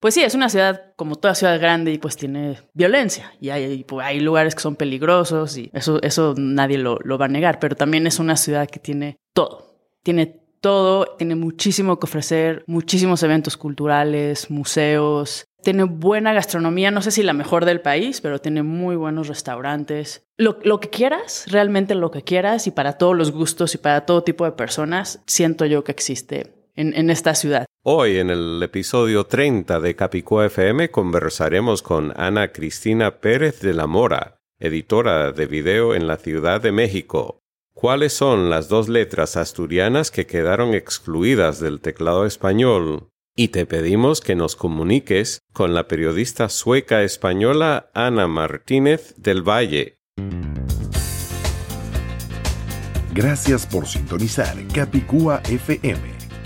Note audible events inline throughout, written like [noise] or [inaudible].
Pues sí, es una ciudad como toda ciudad grande y pues tiene violencia y hay, pues, hay lugares que son peligrosos y eso, eso nadie lo, lo va a negar, pero también es una ciudad que tiene todo, tiene todo, tiene muchísimo que ofrecer, muchísimos eventos culturales, museos, tiene buena gastronomía, no sé si la mejor del país, pero tiene muy buenos restaurantes. Lo, lo, que quieras, realmente lo que quieras y para todos los gustos y para todo tipo de personas, siento yo que existe en, en esta ciudad. Hoy en el episodio 30 de Capicúa FM conversaremos con Ana Cristina Pérez de la Mora, editora de video en la Ciudad de México. ¿Cuáles son las dos letras asturianas que quedaron excluidas del teclado español? Y te pedimos que nos comuniques con la periodista sueca española Ana Martínez del Valle. Gracias por sintonizar Capicúa FM.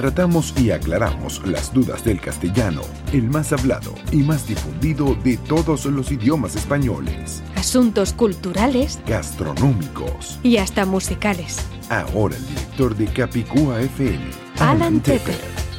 tratamos y aclaramos las dudas del castellano, el más hablado y más difundido de todos los idiomas españoles. Asuntos culturales, Gastronómicos. y hasta musicales. Ahora el director de Capicúa FM, Alan Tepper.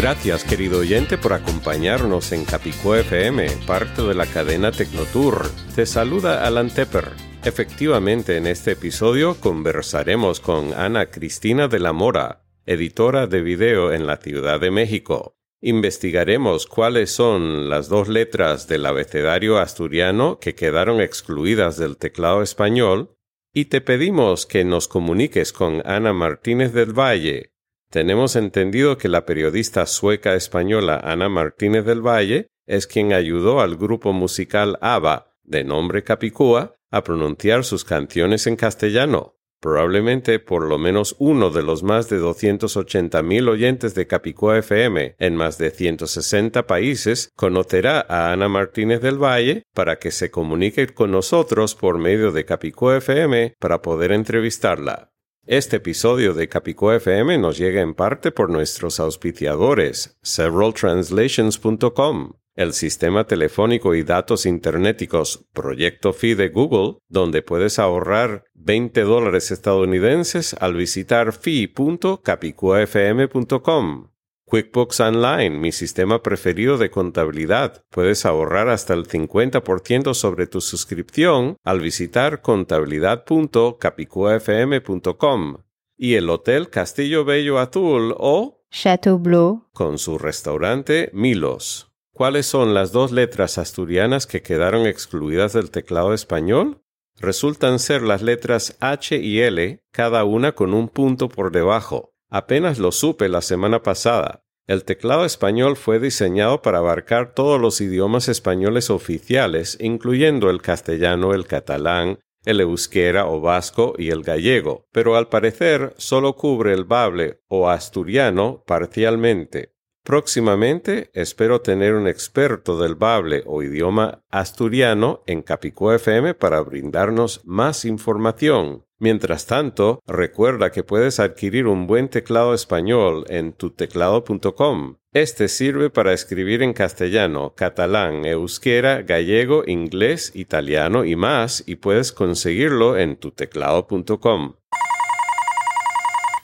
Gracias, querido oyente, por acompañarnos en Capicúa FM, parte de la cadena Tecnotour. Te saluda Alan Tepper. Efectivamente, en este episodio conversaremos con Ana Cristina de la Mora, editora de video en la Ciudad de México. Investigaremos cuáles son las dos letras del abecedario asturiano que quedaron excluidas del teclado español y te pedimos que nos comuniques con Ana Martínez del Valle. Tenemos entendido que la periodista sueca española Ana Martínez del Valle es quien ayudó al grupo musical ABBA, de nombre Capicúa, a pronunciar sus canciones en castellano. Probablemente por lo menos uno de los más de 280.000 oyentes de Capicúa FM en más de 160 países conocerá a Ana Martínez del Valle para que se comunique con nosotros por medio de Capicúa FM para poder entrevistarla. Este episodio de Capicúa FM nos llega en parte por nuestros auspiciadores, severaltranslations.com, el sistema telefónico y datos internéticos Proyecto Fi de Google, donde puedes ahorrar 20 dólares estadounidenses al visitar fi.capicuafm.com. QuickBooks Online, mi sistema preferido de contabilidad. Puedes ahorrar hasta el 50% sobre tu suscripción al visitar contabilidad.capicuafm.com. Y el Hotel Castillo Bello Azul o Chateau Bleu. con su restaurante Milos. ¿Cuáles son las dos letras asturianas que quedaron excluidas del teclado español? Resultan ser las letras H y L, cada una con un punto por debajo. Apenas lo supe la semana pasada. El teclado español fue diseñado para abarcar todos los idiomas españoles oficiales, incluyendo el castellano, el catalán, el euskera o vasco y el gallego, pero al parecer solo cubre el bable o asturiano parcialmente. Próximamente espero tener un experto del bable o idioma asturiano en Capicúa FM para brindarnos más información. Mientras tanto, recuerda que puedes adquirir un buen teclado español en tuteclado.com. Este sirve para escribir en castellano, catalán, euskera, gallego, inglés, italiano y más, y puedes conseguirlo en tuteclado.com.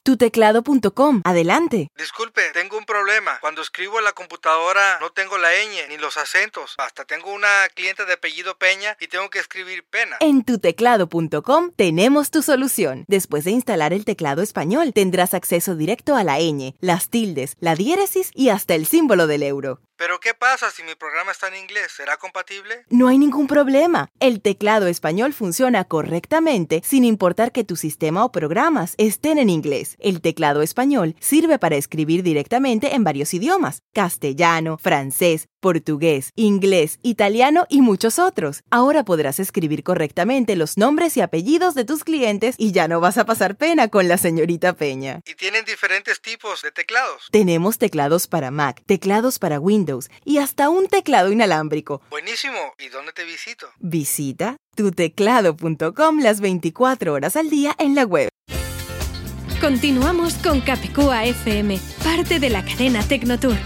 tuteclado.com. Adelante. Disculpe, tengo un problema. Cuando escribo en la computadora no tengo la ñ ni los acentos. Hasta tengo una cliente de apellido Peña y tengo que escribir pena. En tuteclado.com tenemos tu solución. Después de instalar el teclado español, tendrás acceso directo a la ñ, las tildes, la diéresis y hasta el símbolo del euro. Pero ¿qué pasa si mi programa está en inglés? ¿Será compatible? No hay ningún problema. El teclado español funciona correctamente sin importar que tu sistema o programas estén en inglés. El teclado español sirve para escribir directamente en varios idiomas, castellano, francés, portugués, inglés, italiano y muchos otros. Ahora podrás escribir correctamente los nombres y apellidos de tus clientes y ya no vas a pasar pena con la señorita Peña. Y tienen diferentes tipos de teclados. Tenemos teclados para Mac, teclados para Windows y hasta un teclado inalámbrico. Buenísimo. ¿Y dónde te visito? Visita tuteclado.com las 24 horas al día en la web. Continuamos con Capicúa FM, parte de la cadena Tecnotour.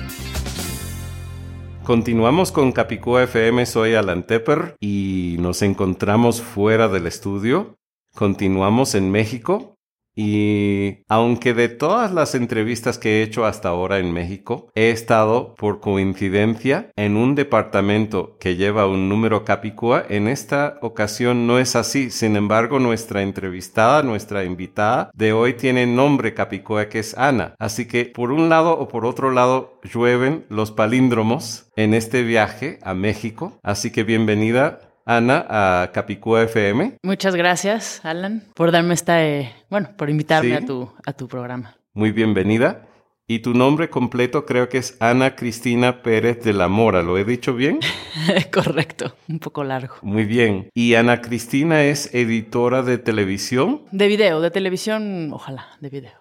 Continuamos con Capicúa FM, soy Alan Tepper y nos encontramos fuera del estudio. Continuamos en México y aunque de todas las entrevistas que he hecho hasta ahora en México, he estado por coincidencia en un departamento que lleva un número Capicúa, en esta ocasión no es así. Sin embargo, nuestra entrevistada, nuestra invitada de hoy tiene nombre Capicúa que es Ana. Así que por un lado o por otro lado llueven los palíndromos en este viaje a México. Así que bienvenida Ana a Capicúa FM. Muchas gracias, Alan, por darme esta, eh, bueno, por invitarme Sí. a, tu, a tu programa. Muy bienvenida. Y tu nombre completo creo que es Ana Cristina Pérez de la Mora. ¿Lo he dicho bien? [laughs] Correcto, un poco largo. Muy bien. Y Ana Cristina es editora de televisión, De video, de televisión, ojalá, de video.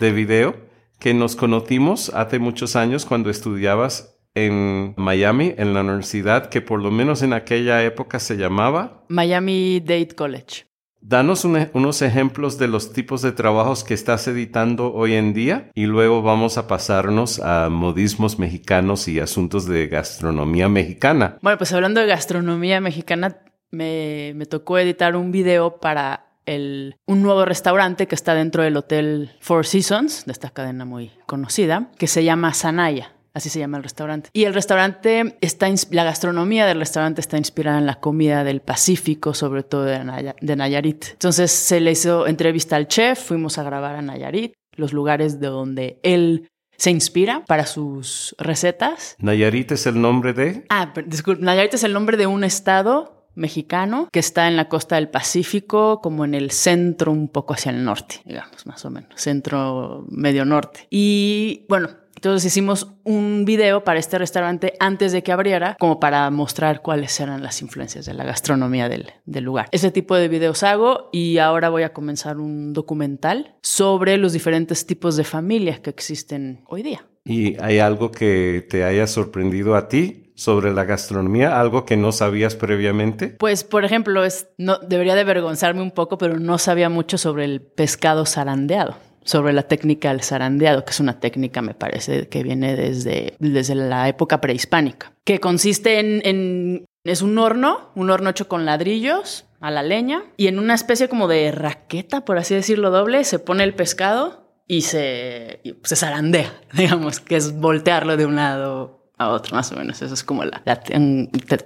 de video, que nos conocimos hace muchos años cuando estudiabas en Miami, en la universidad que por lo menos en aquella época se llamaba. Miami Dade College. Danos un- unos ejemplos de los tipos de trabajos que estás editando hoy en día y luego vamos a pasarnos a modismos mexicanos y asuntos de gastronomía mexicana. Bueno, pues hablando de gastronomía mexicana, me, me tocó editar un video para el, un nuevo restaurante que está dentro del Hotel Four Seasons, de esta cadena muy conocida, que se llama Sanaya. Así se llama el restaurante. Y el restaurante está, la gastronomía del restaurante está inspirada en la comida del Pacífico, sobre todo de, Naya- de Nayarit. Entonces se le hizo entrevista al chef, fuimos a grabar a Nayarit, los lugares de donde él se inspira para sus recetas. Nayarit es el nombre de... Ah, disculpe, Nayarit es el nombre de un estado mexicano que está en la costa del Pacífico, como en el centro, un poco hacia el norte, digamos, más o menos, centro medio norte. Y bueno, entonces hicimos un video para este restaurante antes de que abriera, como para mostrar cuáles eran las influencias de la gastronomía del, del lugar. Ese tipo de videos hago y ahora voy a comenzar un documental sobre los diferentes tipos de familias que existen hoy día. ¿Y hay algo que te haya sorprendido a ti sobre la gastronomía? ¿Algo que no sabías previamente? Pues, por ejemplo, es, no, debería de avergonzarme un poco, pero no sabía mucho sobre el pescado zarandeado, sobre la técnica del zarandeado, que es una técnica, me parece, que viene desde, desde la época prehispánica, que consiste en, es un horno, un horno hecho con ladrillos a la leña, y en una especie como de raqueta, por así decirlo, doble, se pone el pescado y se, y se zarandea, [laughs] digamos, que es voltearlo de un lado a otro, más o menos. Eso es como la,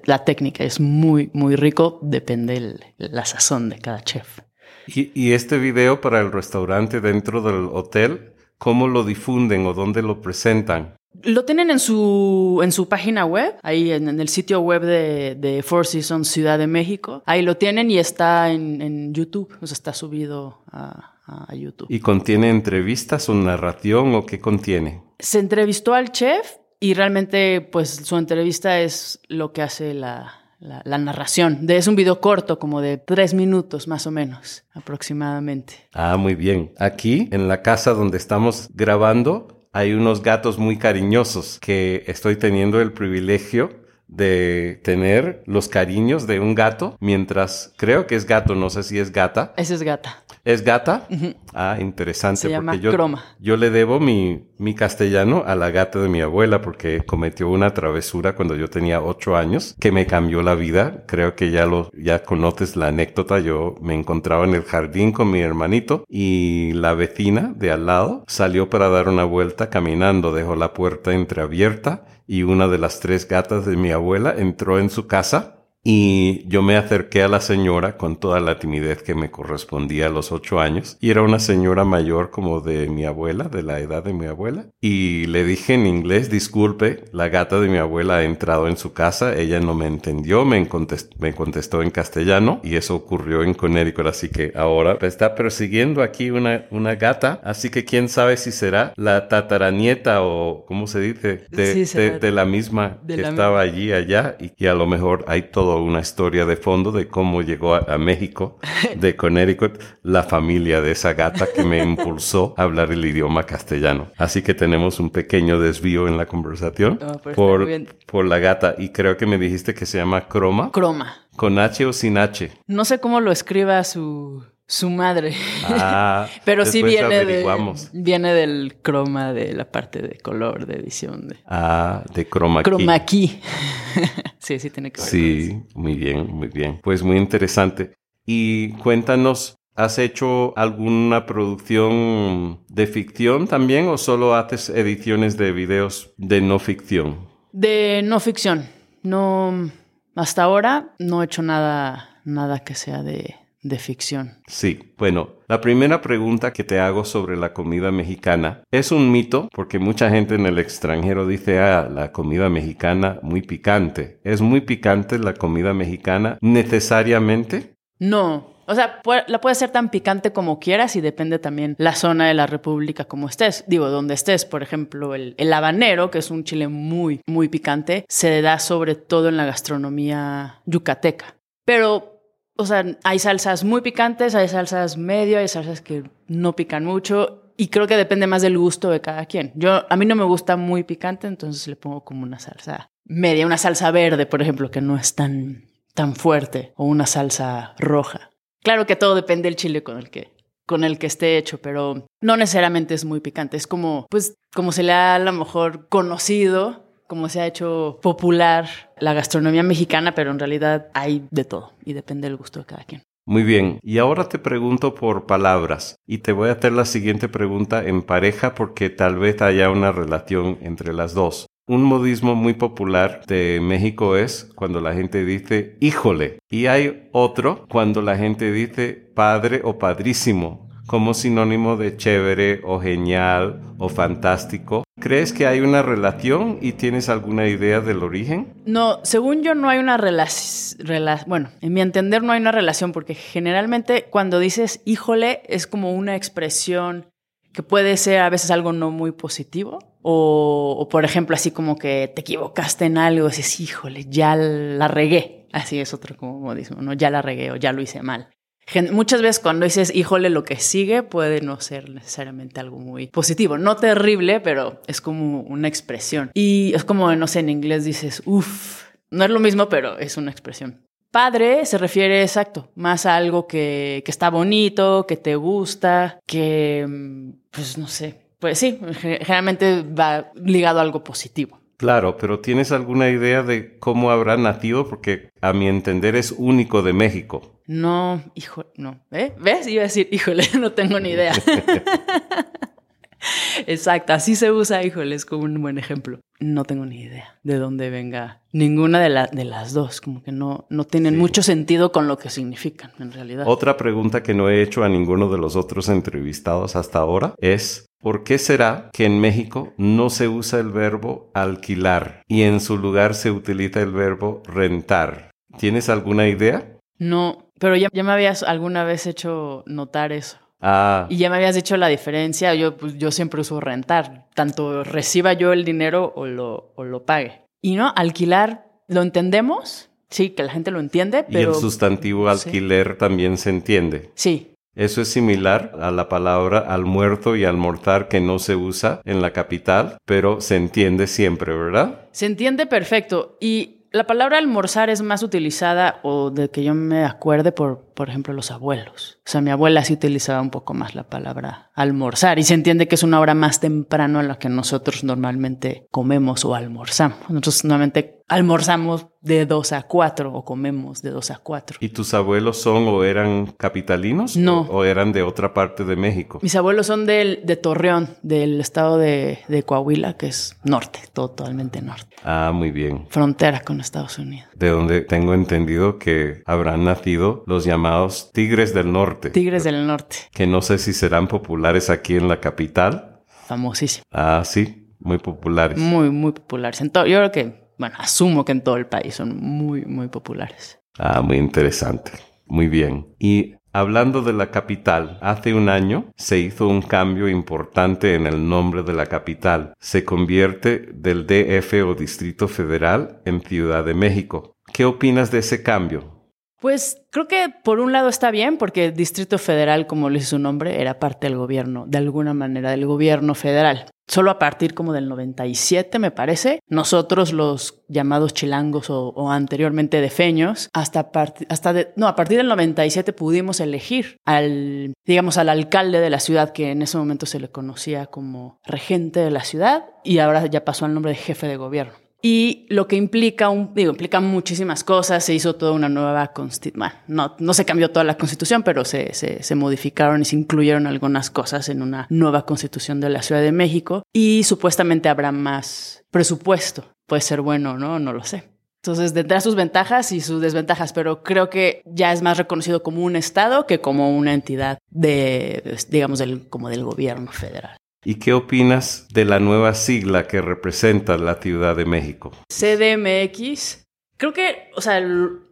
la técnica. Es muy, muy rico. Depende el- la sazón de cada chef. Y, y este video para el restaurante dentro del hotel, ¿cómo lo difunden o dónde lo presentan? Lo tienen en su, en su página web, ahí en, en el sitio web de, de Four Seasons Ciudad de México. Ahí lo tienen y está en, en YouTube, o sea, está subido a, a YouTube. ¿Y contiene entrevistas o narración o qué contiene? Se entrevistó al chef y realmente, pues, su entrevista es lo que hace la, la, la narración. De, es un video corto, como de tres minutos más o menos, aproximadamente. Ah, muy bien. Aquí, en la casa donde estamos grabando, hay unos gatos muy cariñosos que estoy teniendo el privilegio de tener los cariños de un gato mientras creo que es gato, no sé si es gata. Esa es gata. ¿Es gata? Ah, interesante. Se llama porque yo, Croma. Yo le debo mi, mi castellano a la gata de mi abuela porque cometió una travesura cuando yo tenía ocho años que me cambió la vida. Creo que ya lo, ya conoces la anécdota. Yo me encontraba en el jardín con mi hermanito y la vecina de al lado salió para dar una vuelta caminando. Dejó la puerta entreabierta y una de las tres gatas de mi abuela entró en su casa Y yo me acerqué a la señora con toda la timidez que me correspondía a los ocho años. Y era una señora mayor como de mi abuela, de la edad de mi abuela. Y le dije en inglés, disculpe, la gata de mi abuela ha entrado en su casa. Ella no me entendió, me contestó, me contestó en castellano. Y eso ocurrió en Connecticut. Así que ahora está persiguiendo aquí una, una gata. Así que quién sabe si será la tataranieta o, ¿cómo se dice? De, Sí, de- de la misma de que la estaba allí, allá. Y, y a lo mejor hay toda una historia de fondo de cómo llegó a, a México, de [laughs] Connecticut, la familia de esa gata que me impulsó a hablar el idioma castellano. Así que tenemos un pequeño desvío en la conversación pero está por, por la gata. Y creo que me dijiste que se llama Croma. Croma. ¿Con H o sin H? No sé cómo lo escriba su, su madre. Ah, [laughs] Pero sí viene, de, viene del croma de la parte de color de edición de Ah, de Chroma Key. croma key. [laughs] sí, sí tiene que ver. con eso. Sí, muy bien, muy bien. Pues muy interesante. Y cuéntanos, ¿has hecho alguna producción de ficción también o solo haces ediciones de videos de no ficción? De no ficción. No, hasta ahora no he hecho nada, nada que sea de, de ficción. Sí, bueno, la primera pregunta que te hago sobre la comida mexicana es un mito porque mucha gente en el extranjero dice, ah, la comida mexicana muy picante. ¿Es muy picante la comida mexicana necesariamente? No. O sea, la puedes hacer tan picante como quieras y depende también la zona de la República como estés. Digo, donde estés. Por ejemplo, el, el habanero, que es un chile muy, muy picante, se da sobre todo en la gastronomía yucateca. Pero, o sea, hay salsas muy picantes, hay salsas medio, hay salsas que no pican mucho. Y creo que depende más del gusto de cada quien. Yo, a mí no me gusta muy picante, entonces le pongo como una salsa media, una salsa verde, por ejemplo, que no es tan, tan fuerte, o una salsa roja. Claro que todo depende del chile con el que con el que esté hecho, pero no necesariamente es muy picante. Es como, pues, como se le ha a lo mejor conocido, como se ha hecho popular la gastronomía mexicana, pero en realidad hay de todo y depende del gusto de cada quien. Muy bien, y ahora te pregunto por palabras y te voy a hacer la siguiente pregunta en pareja porque tal vez haya una relación entre las dos. Un modismo muy popular de México es cuando la gente dice híjole y hay otro cuando la gente dice padre o padrísimo como sinónimo de chévere o genial o fantástico. ¿Crees que hay una relación y tienes alguna idea del origen? No, según yo no hay una relación, bueno, en mi entender no hay una relación porque generalmente cuando dices híjole es como una expresión que puede ser a veces algo no muy positivo o, o por ejemplo así como que te equivocaste en algo, dices híjole, ya la regué. Así es otro como modismo, ¿no? Ya la regué o ya lo hice mal. Muchas veces cuando dices, híjole, lo que sigue puede no ser necesariamente algo muy positivo. No terrible, pero es como una expresión. Y es como, no sé, en inglés dices, uff. No es lo mismo, pero es una expresión. Padre se refiere, exacto, más a algo que, que está bonito, que te gusta, que, mm, pues no sé. Pues sí, ge- generalmente va ligado a algo positivo. Claro, pero ¿tienes alguna idea de cómo habrá nacido? Porque a mi entender es único de México. No, hijo, no. ¿Eh? ¿Ves? Iba a decir, híjole, [laughs] no tengo ni idea. [laughs] Exacto, así se usa, híjole, es como un buen ejemplo. No tengo ni idea de dónde venga ninguna de, la- de las dos, como que no, no tienen Sí. mucho sentido con lo que significan en realidad. Otra pregunta que no he hecho a ninguno de los otros entrevistados hasta ahora es ¿por qué será que en México no se usa el verbo alquilar y en su lugar se utiliza el verbo rentar? ¿Tienes alguna idea? No, pero ya, ya me habías alguna vez hecho notar eso. Ah, Y ya me habías dicho la diferencia, yo, pues, yo siempre uso rentar, tanto reciba yo el dinero o lo, o lo pague. Y no, alquilar, ¿lo entendemos? Sí, que la gente lo entiende, y el sustantivo sí. alquiler también se entiende. Sí, Eso es similar a la palabra almuerzo y almorzar que no se usa en la capital, pero se entiende siempre, ¿verdad? se entiende perfecto. Y la palabra almorzar es más utilizada, o de que yo me acuerde, por, por ejemplo, los abuelos. O sea, mi abuela sí utilizaba un poco más la palabra almorzar y se entiende que es una hora más temprano a la que nosotros normalmente comemos o almorzamos. Nosotros normalmente almorzamos de 2 a 4 o comemos de 2 a 4. ¿Y tus abuelos son o eran capitalinos? No. ¿O, o eran de otra parte de México? Mis abuelos son del, de Torreón, del estado de, de Coahuila, que es norte, totalmente norte. Ah, muy bien. Frontera con Estados Unidos. De donde tengo entendido que habrán nacido los llamados Tigres del Norte. Tigres del Norte. Que no sé si serán populares aquí en la capital. Famosísimo. Ah, sí, muy populares. Muy, muy populares. En yo creo que, bueno, asumo que en todo el país son muy, muy populares. Ah, muy interesante. Muy bien. Y Hablando de la capital, hace un año se hizo un cambio importante en el nombre de la capital. Se convierte del DF o Distrito Federal en Ciudad de México. ¿Qué opinas de ese cambio? Pues creo que por un lado está bien porque el Distrito Federal, como le dice su nombre, era parte del gobierno, de alguna manera del gobierno federal. Solo a partir como del 97, me parece, nosotros los llamados chilangos o, anteriormente defeños, hasta, hasta no, a partir del 97 pudimos elegir al, digamos, al alcalde de la ciudad, que en ese momento se le conocía como regente de la ciudad y ahora ya pasó al nombre de jefe de gobierno. Y lo que implica, un, digo, implica muchísimas cosas, se hizo toda una nueva constitución, no, no se cambió toda la constitución, pero se, se, modificaron y se incluyeron algunas cosas en una nueva constitución de la Ciudad de México y supuestamente habrá más presupuesto. Puede ser bueno, ¿no? No lo sé. Entonces, tendrá sus ventajas y sus desventajas, pero creo que ya es más reconocido como un Estado que como una entidad de, digamos, del, como del gobierno federal. ¿Y qué opinas de la nueva sigla que representa la Ciudad de México? CDMX. Creo que, o sea,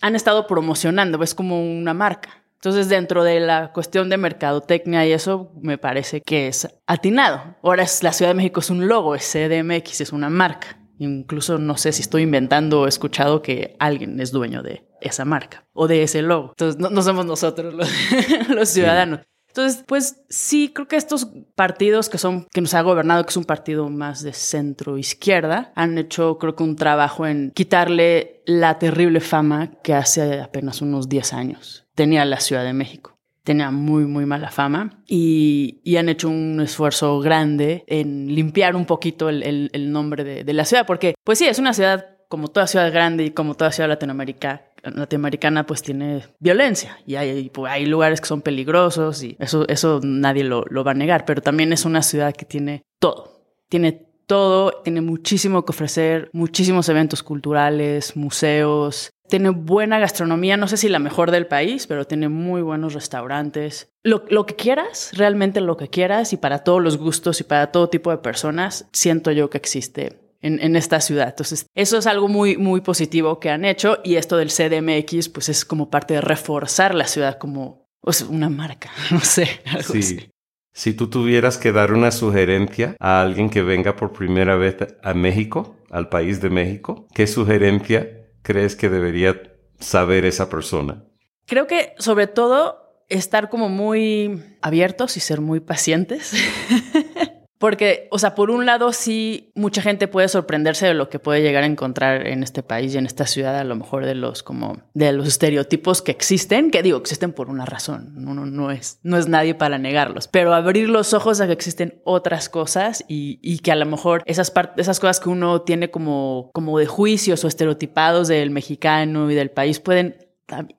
han estado promocionando, es como una marca. Entonces, dentro de la cuestión de mercadotecnia y eso, me parece que es atinado. Ahora es la Ciudad de México es un logo, es CDMX, es una marca. Incluso no sé si estoy inventando o he escuchado que alguien es dueño de esa marca o de ese logo. Entonces, no, somos nosotros los, [laughs] ciudadanos. Entonces, pues sí, creo que estos partidos que son, que nos ha gobernado, que es un partido más de centro izquierda, han hecho, creo que un trabajo en quitarle la terrible fama que hace apenas unos 10 años tenía la Ciudad de México. Tenía muy, muy mala fama y, han hecho un esfuerzo grande en limpiar un poquito el, nombre de, de, la ciudad, porque pues sí, es una ciudad como toda ciudad grande y como toda ciudad latinoamericana, latinoamericana pues tiene violencia. Y hay, pues, hay lugares que son peligrosos y eso, eso nadie lo, lo va a negar, pero también es una ciudad que tiene todo, tiene todo, tiene muchísimo que ofrecer, muchísimos eventos culturales, museos, tiene buena gastronomía, no sé si la mejor del país, pero tiene muy buenos restaurantes. Lo, lo, que quieras, realmente lo que quieras y para todos los gustos y para todo tipo de personas, siento yo que existe en, esta ciudad. Entonces, eso es algo muy, muy positivo que han hecho y esto del CDMX, pues es como parte de reforzar la ciudad como una marca, [laughs] no sé. sí. Si tú tuvieras que dar una sugerencia a alguien que venga por primera vez a México, al país de México, ¿qué sugerencia crees que debería saber esa persona? Creo que sobre todo estar como muy abiertos y ser muy pacientes. [laughs] Porque, o sea, por un lado sí, mucha gente puede sorprenderse de lo que puede llegar a encontrar en este país y en esta ciudad, a lo mejor de los como de los estereotipos que existen, que digo, existen por una razón, uno no es, no es nadie para negarlos, pero abrir los ojos a que existen otras cosas y, y que a lo mejor esas esas cosas que uno tiene como, como de juicios o estereotipados del mexicano y del país pueden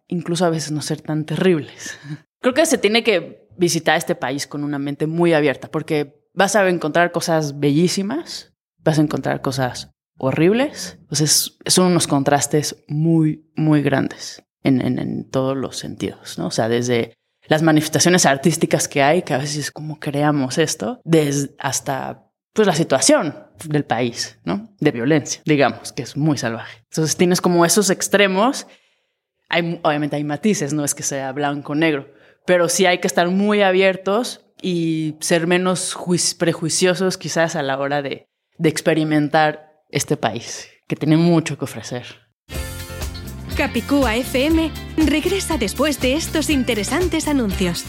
incluso a veces no ser tan terribles. [laughs] Creo que se tiene que visitar este país con una mente muy abierta, porque vas a encontrar cosas bellísimas, vas a encontrar cosas horribles. Entonces, son unos contrastes muy, muy grandes en, todos los sentidos, ¿no? O sea, desde las manifestaciones artísticas que hay, que a veces es como creamos esto, hasta pues la situación del país, ¿no? De violencia, digamos, que es muy salvaje. Entonces tienes como esos extremos. Hay, obviamente hay matices, no es que sea blanco o negro, pero sí hay que estar muy abiertos y ser menos prejuiciosos quizás a la hora de, de experimentar este país, que tiene mucho que ofrecer. Capicúa FM regresa después de estos interesantes anuncios.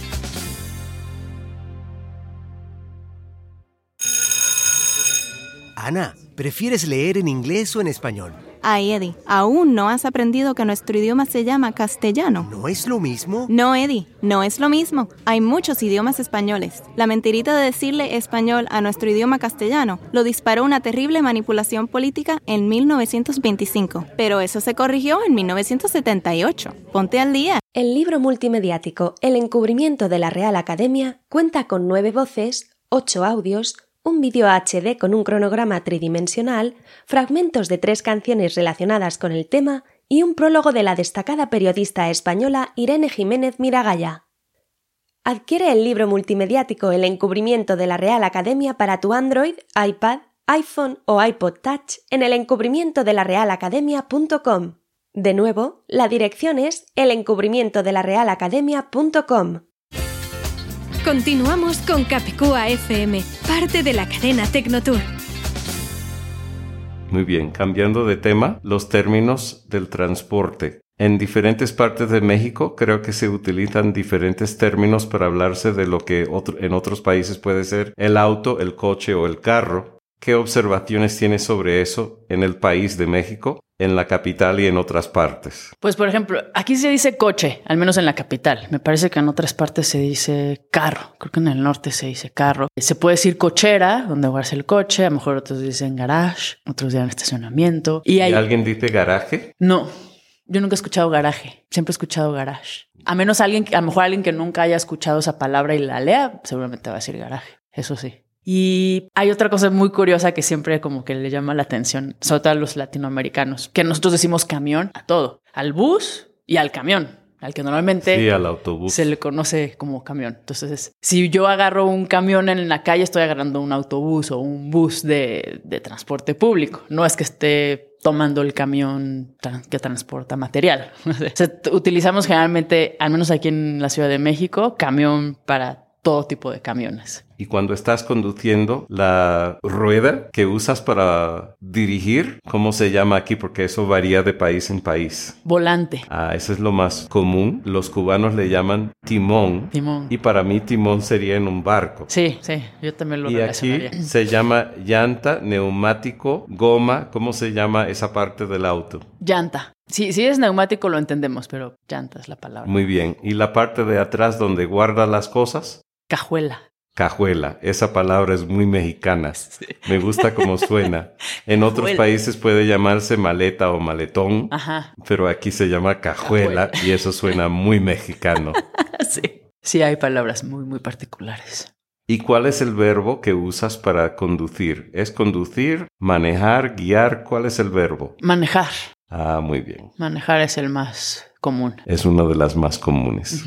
Ana, ¿prefieres leer en inglés o en español? Ay, Eddie, aún no has aprendido que nuestro idioma se llama castellano. ¿No es lo mismo? No, Eddie, no es lo mismo. Hay muchos idiomas españoles. La mentirita de decirle español a nuestro idioma castellano lo disparó una terrible manipulación política en 1925. Pero eso se corrigió en 1978. Ponte al día. El libro multimediático El encubrimiento de la Real Academia cuenta con nueve voces, ocho audios, un vídeo HD con un cronograma tridimensional, fragmentos de tres canciones relacionadas con el tema y un prólogo de la destacada periodista española Irene Jiménez Miragaya. Adquiere el libro multimediático El encubrimiento de la Real Academia para tu Android, iPad, iPhone o iPod Touch en el encubrimiento de la Academia.com. De nuevo, la dirección es el encubrimiento de la Academia.com. Continuamos con Capicúa FM, parte de la cadena Tecnotour. Muy bien, cambiando de tema, los términos del transporte. En diferentes partes de México creo que se utilizan diferentes términos para hablarse de lo que en otros países puede ser el auto, el coche o el carro. ¿Qué observaciones tienes sobre eso en el país de México, en la capital y en otras partes? Pues, por ejemplo, aquí se dice coche, al menos en la capital. Me parece que en otras partes se dice carro. Creo que en el norte se dice carro. Se puede decir cochera, donde guardas el coche. A lo mejor otros dicen garage, otros dicen estacionamiento. ¿Y, alguien dice garaje? No. Yo nunca he escuchado garaje, siempre he escuchado garage. A menos alguien, a lo mejor alguien que nunca haya escuchado esa palabra y la lea, seguramente va a decir garaje. Eso sí. Y hay otra cosa muy curiosa que siempre como que le llama la atención, sobre todo a los latinoamericanos, que nosotros decimos camión a todo, al bus y al camión, al que normalmente al autobús. se le conoce como camión. Entonces, si yo agarro un camión en la calle, estoy agarrando un autobús o un bus de, de transporte público. No es que esté tomando el camión que transporta material. [laughs] utilizamos generalmente, al menos aquí en la Ciudad de México, camión para todo tipo de camiones. Y cuando estás conduciendo, la rueda que usas para dirigir, ¿cómo se llama aquí? Porque eso varía de país en país. Volante. Ah, eso es lo más común. Los cubanos le llaman timón. Timón. Y para mí timón sería en un barco. Sí, sí, yo también lo Y aquí se llama llanta, neumático, goma. ¿Cómo se llama esa parte del auto? Llanta. Sí, si es neumático lo entendemos, pero llanta es la palabra. Muy bien. ¿Y la parte de atrás donde guarda las cosas? Cajuela. Cajuela, esa palabra es muy mexicana. Me gusta cómo suena. En otros países puede llamarse maleta o maletón, Ajá. pero aquí se llama cajuela, y eso suena muy mexicano. [laughs] sí. Sí, hay palabras muy, muy particulares. ¿Y cuál es el verbo que usas para conducir? ¿Es conducir, manejar, guiar? ¿Cuál es el verbo? Manejar. Ah, muy bien. Manejar es el más común. Es una de las más comunes.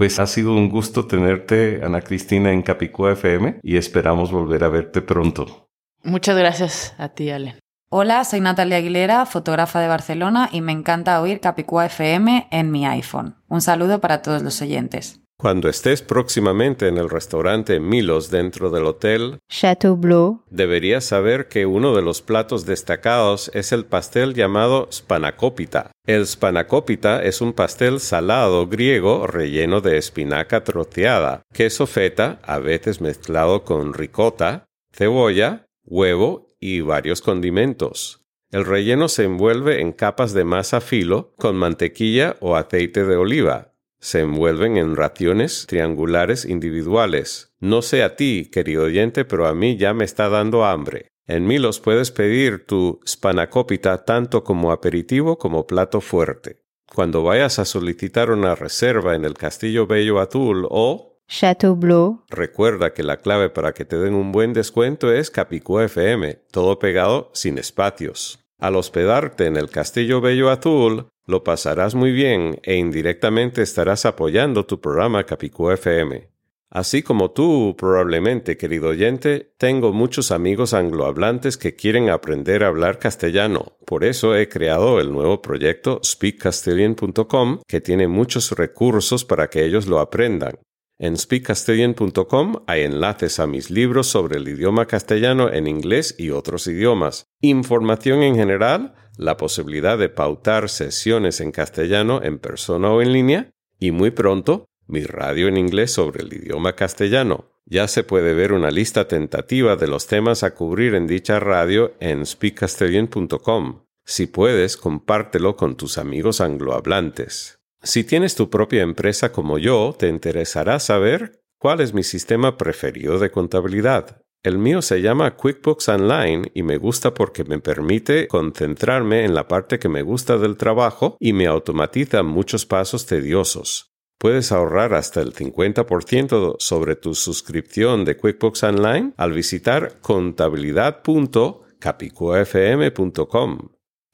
Pues ha sido un gusto tenerte, Ana Cristina, en Capicúa FM y esperamos volver a verte pronto. Muchas gracias a ti, Allen. Hola, soy Natalia Aguilera, fotógrafa de Barcelona y me encanta oír Capicúa FM en mi iPhone. Un saludo para todos los oyentes. Cuando estés próximamente en el restaurante Milos dentro del hotel Chateau Bleu, deberías saber que uno de los platos destacados es el pastel llamado spanakopita. El spanakopita es un pastel salado griego relleno de espinaca troceada, queso feta, a veces mezclado con ricota, cebolla, huevo y varios condimentos. El relleno se envuelve en capas de masa filo con mantequilla o aceite de oliva se envuelven en raciones triangulares individuales. No sé a ti, querido oyente, pero a mí ya me está dando hambre. En Milos puedes pedir tu spanakopita tanto como aperitivo como plato fuerte. Cuando vayas a solicitar una reserva en el Castillo Bello Azul o Chateau Bleu, recuerda que la clave para que te den un buen descuento es Capicúa FM, todo pegado sin espacios. Al hospedarte en el Castillo Bello Azul, lo pasarás muy bien e indirectamente estarás apoyando tu programa Capicú FM. Así como tú, probablemente, querido oyente, tengo muchos amigos anglohablantes que quieren aprender a hablar castellano. Por eso he creado el nuevo proyecto speakcastilian.com que tiene muchos recursos para que ellos lo aprendan. En speakcastilian.com hay enlaces a mis libros sobre el idioma castellano en inglés y otros idiomas, información en general, la posibilidad de pautar sesiones en castellano en persona o en línea y muy pronto mi radio en inglés sobre el idioma castellano. Ya se puede ver una lista tentativa de los temas a cubrir en dicha radio en speakcastellan.com. Si puedes, compártelo con tus amigos anglohablantes. Si tienes tu propia empresa como yo, te interesará saber cuál es mi sistema preferido de contabilidad. El mío se llama QuickBooks Online y me gusta porque me permite concentrarme en la parte que me gusta del trabajo y me automatiza muchos pasos tediosos. Puedes ahorrar hasta el 50% sobre tu suscripción de QuickBooks Online al visitar contabilidad.capicuafm.com.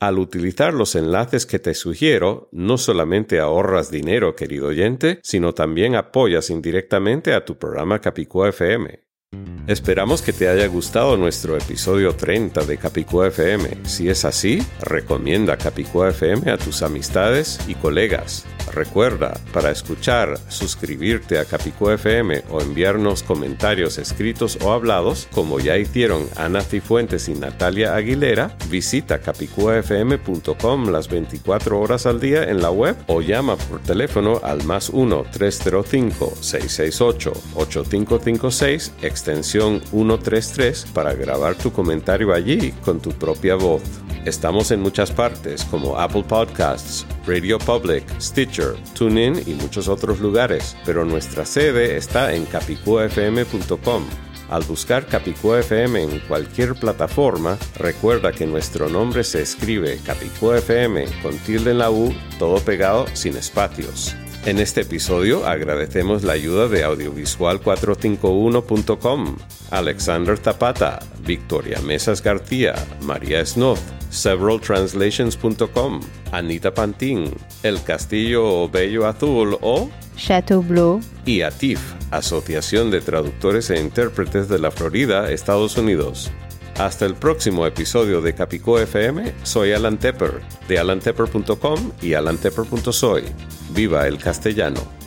Al utilizar los enlaces que te sugiero, no solamente ahorras dinero, querido oyente, sino también apoyas indirectamente a tu programa Capicúa FM. Esperamos que te haya gustado nuestro episodio 30 de Capicúa FM. Si es así, recomienda Capicúa FM a tus amistades y colegas. Recuerda, para escuchar, suscribirte a Capicúa FM o enviarnos comentarios escritos o hablados, como ya hicieron Ana Cifuentes y Natalia Aguilera, visita capicuafm.com las 24 horas al día en la web o llama por teléfono al más 1-305-668-8556 extensión 133 para grabar tu comentario allí con tu propia voz. Estamos en muchas partes como Apple Podcasts, Radio Public, Stitcher, TuneIn y muchos otros lugares, pero nuestra sede está en capicuafm.com. Al buscar Capicúa FM en cualquier plataforma, recuerda que nuestro nombre se escribe Capicúa FM con tilde en la U, todo pegado sin espacios. En este episodio agradecemos la ayuda de audiovisual451.com, Alexander Zapata, Victoria Mesas García, María Snoth, severaltranslations.com, Anita Pantín, El Castillo Bello Azul o Chateau Bleu y ATIF, Asociación de Traductores e Intérpretes de la Florida, Estados Unidos. Hasta el próximo episodio de Capicó FM, soy Alan Tepper, de alantepper.com y alantepper.soy. ¡Viva el castellano!